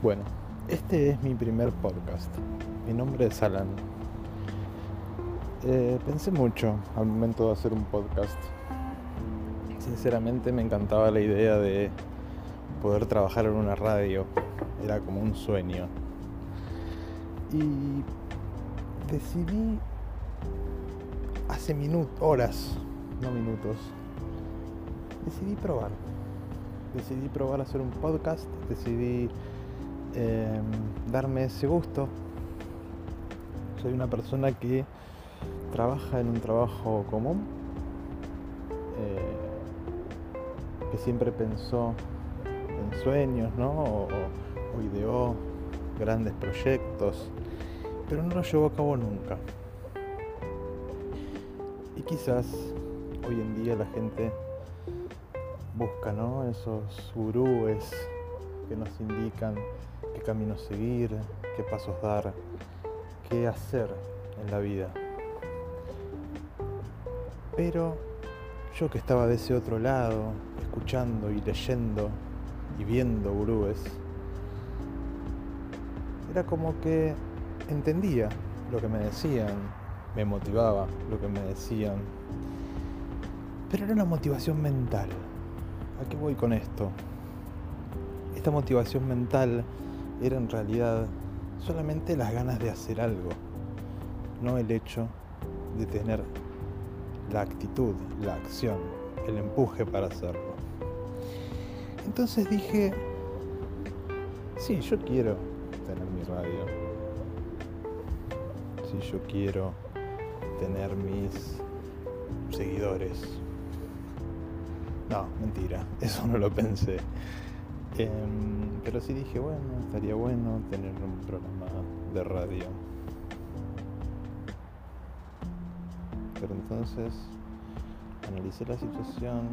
Bueno, este es mi primer podcast. Mi nombre es Alan. Eh, pensé mucho al momento de hacer un podcast. Sinceramente me encantaba la idea de poder trabajar en una radio. Era como un sueño. Y decidí hace minutos, horas, no minutos, decidí probar. Decidí probar hacer un podcast, decidí Em, darme ese gusto. Soy una persona que trabaja en un trabajo común, eh, que siempre pensó en sueños, ¿no? O, ideó grandes proyectos, pero no los llevó a cabo nunca. Y quizás hoy en día la gente busca, ¿no? Esos gurúes que nos indican qué camino seguir, qué pasos dar, qué hacer en la vida. Pero yo que estaba de ese otro lado, escuchando y leyendo y viendo gurúes, era como que entendía lo que me decían, me motivaba lo que me decían, pero era una motivación mental. ¿A qué voy con esto? Esta motivación mental era en realidad solamente las ganas de hacer algo, no el hecho de tener la actitud, la acción, el empuje para hacerlo. Entonces dije, sí, yo quiero tener mi radio, sí, yo quiero tener mis seguidores. No, mentira, eso no lo pensé. Em, pero sí dije, bueno, estaría bueno tener un programa de radio. Pero entonces analicé la situación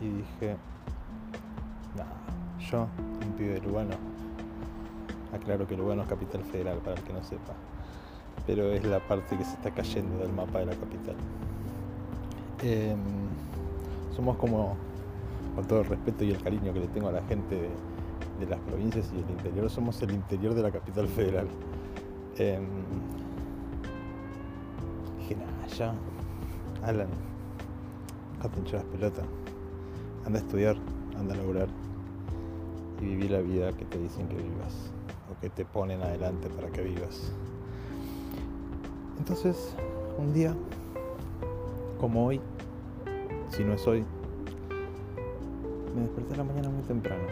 y dije, nah, yo, un pibe de Lugano, aclaro que Lugano es capital federal para el que no sepa, pero es la parte que se está cayendo del mapa de la capital. Em, somos como con todo el respeto y el cariño que le tengo a la gente de, las provincias y del interior, somos el interior de la capital federal. Eh, dije, nada, ya, Alan, déjate hinchar las pelotas, anda a estudiar, anda a lograr y vivir la vida que te dicen que vivas o que te ponen adelante para que vivas. Entonces, un día como hoy, si no es hoy, desperté la mañana muy temprano.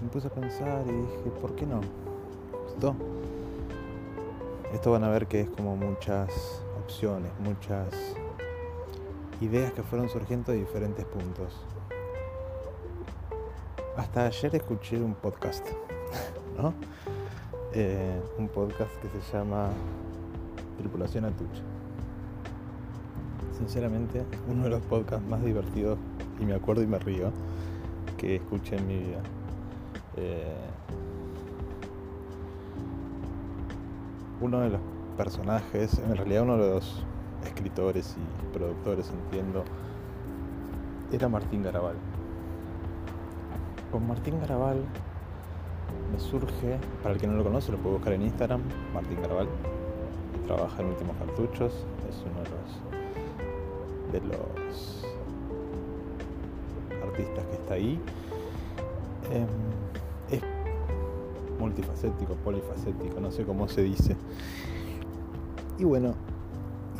Me a pensar y dije, ¿por qué no? Esto, esto van a ver que es como muchas opciones, muchas ideas que fueron surgiendo de diferentes puntos. Hasta ayer escuché un podcast, ¿no? Eh, un podcast que se llama Tripulación Atucha sinceramente, uno de los podcasts más divertidos, y me acuerdo y me río, que escuché en mi vida. Eh, uno de los personajes, en realidad uno de los escritores y productores, entiendo, era Martín Garabal. Con Martín Garabal me surge, para el que no lo conoce, lo puedo buscar en Instagram, Martín Garabal. Trabaja en Últimos Cartuchos, es uno de los de los artistas que está ahí. Em, es multifacético, polifacético, no sé cómo se dice. Y bueno,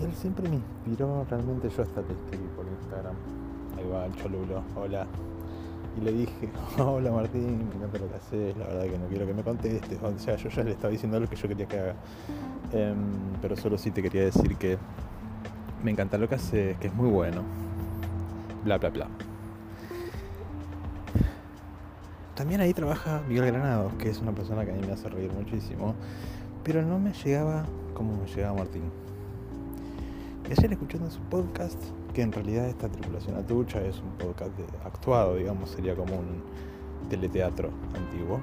él siempre me inspiró, realmente yo hasta te escribí por Instagram. Ahí va el cholulo, hola. Y le dije, hola Martín, me encanta lo que haces, la verdad que no quiero que me contestes. O sea, yo ya le estaba diciendo lo que yo quería que haga. Em, pero solo sí te quería decir que me encanta lo que hace, que es muy bueno. Bla, bla, bla. También ahí trabaja Miguel Granados, que es una persona que a mí me hace reír muchísimo, pero no me llegaba como me llegaba Martín. Y ayer escuchando su podcast, que en realidad esta tripulación atucha es un podcast actuado, digamos, sería como un teleteatro antiguo.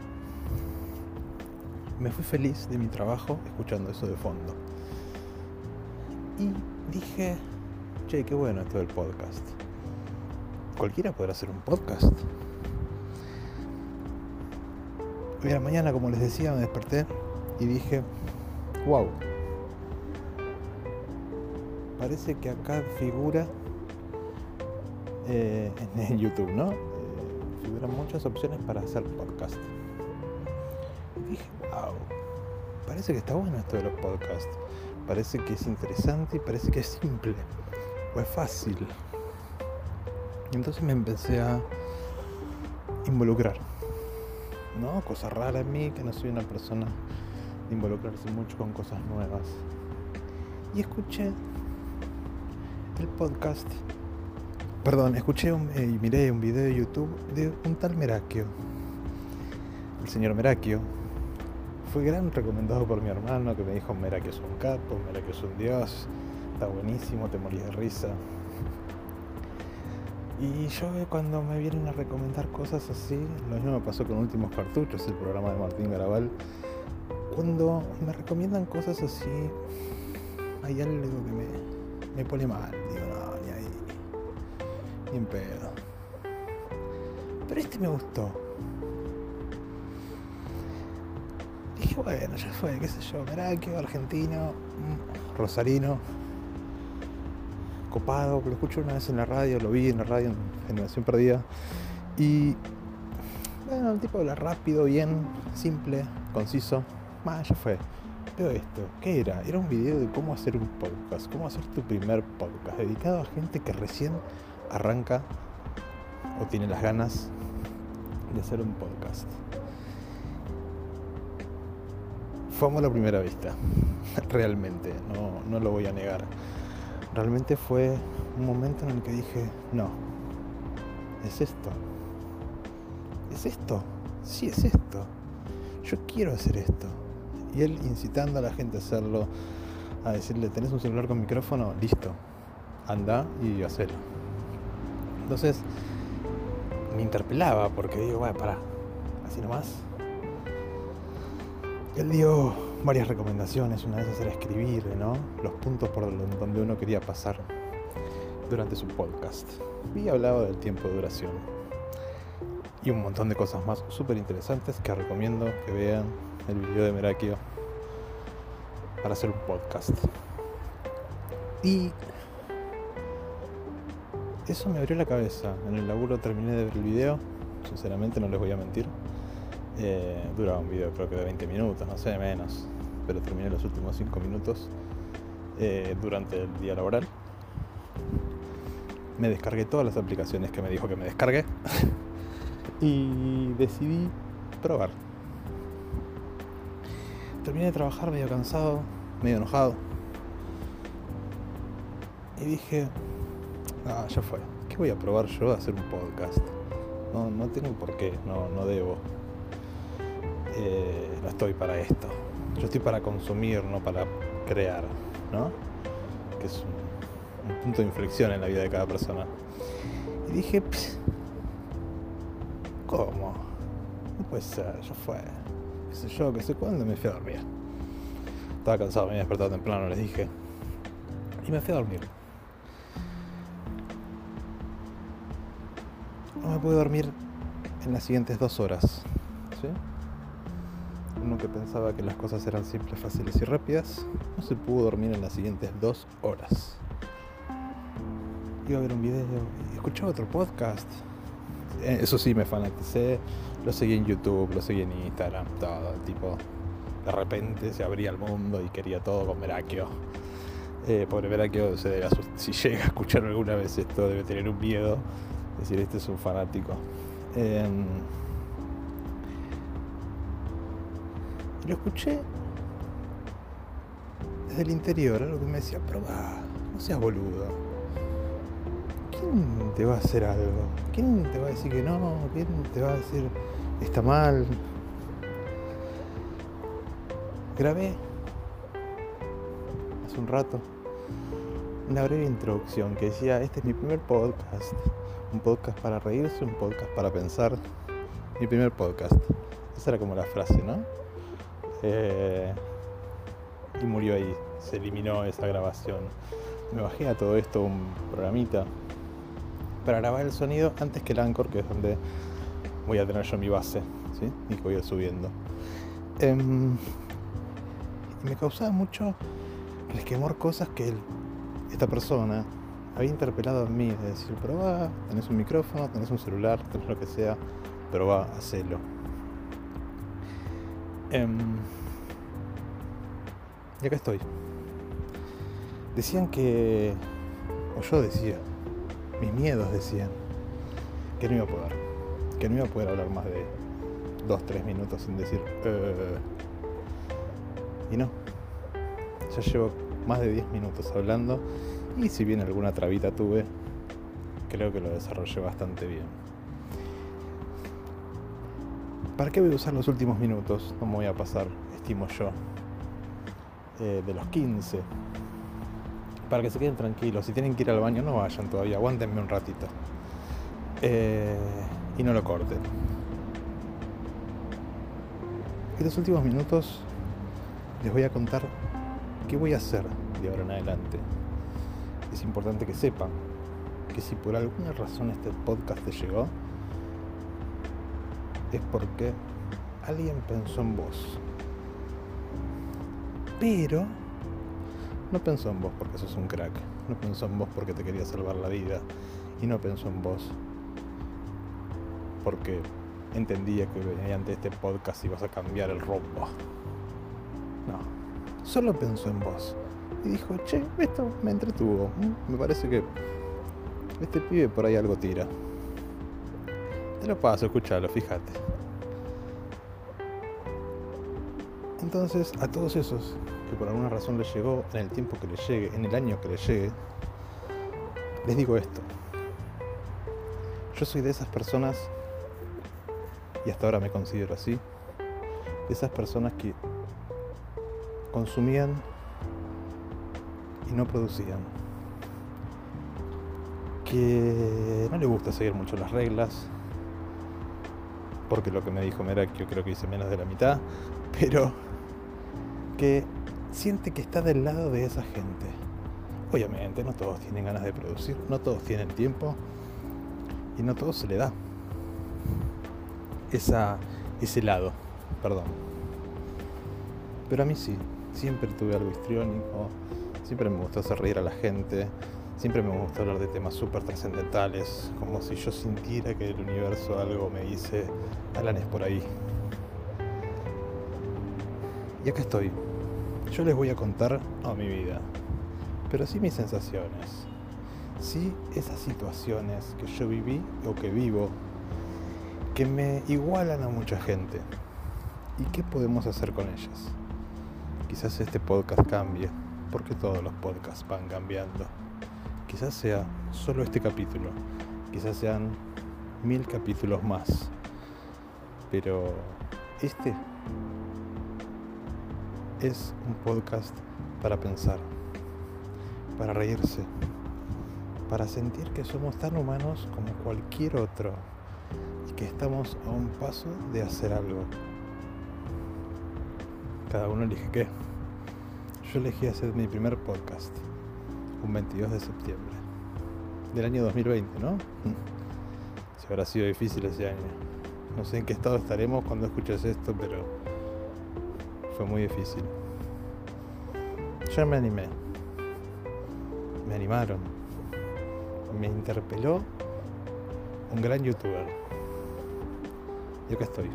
Me fui feliz de mi trabajo escuchando eso de fondo. Y dije, che, qué bueno esto del podcast. Cualquiera podrá hacer un podcast. Hoy a la mañana, como les decía, me desperté y dije, wow, parece que acá figura eh, en YouTube, ¿no? Eh, figuran muchas opciones para hacer podcast. Y dije, wow, parece que está bueno esto de los podcasts. Parece que es interesante y parece que es simple o es fácil. Entonces me empecé a involucrar. ¿No? Cosa rara en mí, que no soy una persona de involucrarse mucho con cosas nuevas. Y escuché el podcast. Perdón, escuché eh, y miré un video de YouTube de un tal Merakio. El señor Merakio fue gran recomendado por mi hermano que me dijo Merakio es un capo, Merakio es un dios, está buenísimo, te morís de risa. Y yo cuando me vienen a recomendar cosas así, lo mismo me pasó con Últimos Cartuchos, el programa de Martín Garabal, cuando me recomiendan cosas así, hay algo que me, me pone mal, digo, no, ni ahí, ni en pedo. Pero este me gustó. Dije, bueno, ya fue, qué sé yo, Merakio, argentino, mm, rosarino, copado, lo escucho una vez en la radio, lo vi en la radio en Generación Perdida. Y bueno, el tipo habla rápido, bien, simple, conciso. Más, ya fue. Veo esto, ¿qué era? Era un video de cómo hacer un podcast, cómo hacer tu primer podcast, dedicado a gente que recién arranca o tiene las ganas de hacer un podcast. Fue la primera vista, realmente, no, no lo voy a negar realmente fue un momento en el que dije, no, es esto, es esto, sí es esto, yo quiero hacer esto. Y él incitando a la gente a hacerlo, a decirle, tenés un celular con micrófono, listo, anda y hacelo. Entonces me interpelaba porque digo, bueno, pará, así nomás. Él dio varias recomendaciones, una de esas era escribir, ¿no? Los puntos por donde uno quería pasar durante su podcast. Y hablaba del tiempo de duración. Y un montón de cosas más súper interesantes que recomiendo que vean el video de Merakio para hacer un podcast. Y eso me abrió la cabeza. En el laburo terminé de ver el video, sinceramente no les voy a mentir. Eh, duraba un video creo que de 20 minutos, no sé, menos, pero terminé los últimos 5 minutos eh, durante el día laboral. Me descargué todas las aplicaciones que me dijo que me descargue y decidí probar. Terminé de trabajar medio cansado, medio enojado. Y dije, ah, ya fue. ¿Qué voy a probar yo a hacer un podcast? No, no tengo por qué, no, no debo. Eh, no estoy para esto. Yo estoy para consumir, no para crear, ¿no? Que es un, punto de inflexión en la vida de cada persona. Y dije, ¿cómo? No puede ser, ya fue. ¿Qué sé yo? ¿Qué sé cuándo? Me fui a dormir. Estaba cansado, me había despertado temprano, les dije. Y me fui a dormir. No me pude dormir en las siguientes dos horas. ¿Sí? Que pensaba que las cosas eran simples, fáciles y rápidas, no se pudo dormir en las siguientes dos horas. Iba a ver un video y escuchaba otro podcast. Eh, eso sí, me fanaticé, lo seguí en YouTube, lo seguí en Instagram, todo, tipo, de repente se abría el mundo y quería todo con Merakio. Eh, pobre Merakio, se debe si llega a escuchar alguna vez esto, debe tener un miedo, decir, este es un fanático. Em, lo escuché desde el interior, algo que me decía, probá, no seas boludo. ¿Quién te va a hacer algo? ¿Quién te va a decir que no? ¿Quién te va a decir está mal? Grabé hace un rato una breve introducción que decía, este es mi primer podcast, un podcast para reírse, un podcast para pensar, mi primer podcast. Esa era como la frase, ¿no? Eh, y murió ahí, se eliminó esa grabación. Me bajé a todo esto un programita para grabar el sonido antes que el Anchor, que es donde voy a tener yo mi base. ¿sí? Y que voy a subiendo. Em, me causaba mucho resquemor cosas que esta persona había interpelado en mí, de decir, pero va, tenés un micrófono, tenés un celular, tenés lo que sea, pero va, hacelo. Em, y acá estoy. Decían que, o yo decía, mis miedos decían, que no iba a poder, que no iba a poder hablar más de dos, tres minutos sin decir, eh". y no, ya llevo más de 10 minutos hablando y si bien alguna trabita tuve, creo que lo desarrollé bastante bien. ¿Para qué voy a usar los últimos minutos? No me voy a pasar, estimo yo, eh, de los 15. Para que se queden tranquilos. Si tienen que ir al baño, no vayan todavía. Aguántenme un ratito. Eh, y no lo corten. Estos últimos minutos les voy a contar qué voy a hacer de ahora en adelante es importante que sepan que si por alguna razón este podcast te llegó, es porque alguien pensó en vos. Pero no pensó en vos porque sos un crack, no pensó en vos porque te quería salvar la vida y no pensó en vos porque entendía que mediante este podcast ibas a cambiar el rumbo. No, solo pensó en vos y dijo, che, esto me entretuvo. Me parece que este pibe por ahí algo tira. Lo paso, escuchalo, fíjate. Entonces, a todos esos que por alguna razón les llegó, en el tiempo que les llegue, en el año que les llegue, les digo esto. Yo soy de esas personas, y hasta ahora me considero así, de esas personas que consumían y no producían. Que no le gusta seguir mucho las reglas, porque lo que me dijo Merak yo creo que hice menos de la mitad, pero que siente que está del lado de esa gente. Obviamente no todos tienen ganas de producir, no todos tienen tiempo y no todos se le da esa, ese lado, perdón. Pero a mí sí, siempre tuve algo histriónico, Siempre me gustó hacer reír a la gente, siempre me gustó hablar de temas súper trascendentales, como si yo sintiera que el universo algo me dice, Alan es por ahí. Y acá estoy. Yo les voy a contar, no mi vida, pero sí mis sensaciones. Sí esas situaciones que yo viví o que vivo, que me igualan a mucha gente. ¿Y qué podemos hacer con ellas? Quizás este podcast cambie porque todos los podcasts van cambiando. Quizás sea solo este capítulo, quizás sean mil capítulos más, pero este es un podcast para pensar, para reírse, para sentir que somos tan humanos como cualquier otro y que estamos a un paso de hacer algo. Cada uno elige qué. Yo elegí hacer mi primer podcast, un 22 de septiembre del año 2020, ¿no? Si habrá sido difícil ese año. No sé en qué estado estaremos cuando escuches esto, pero fue muy difícil. Ya me animé. Me animaron. Me interpeló un gran youtuber. Y acá estoy.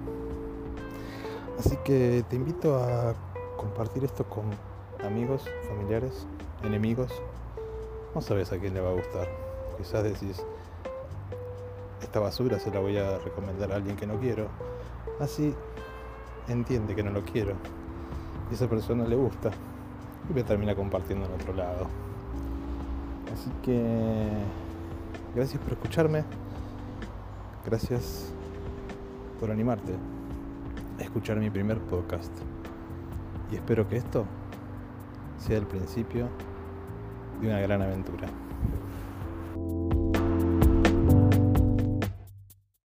Así que te invito a compartir esto con amigos, familiares, enemigos, no sabes a quién le va a gustar. Quizás decís, esta basura se la voy a recomendar a alguien que no quiero. Así entiende que no lo quiero. Y esa persona le gusta. Y me termina compartiendo en otro lado. Así que gracias por escucharme. Gracias por animarte a escuchar mi primer podcast. Y espero que esto sea el principio de una gran aventura.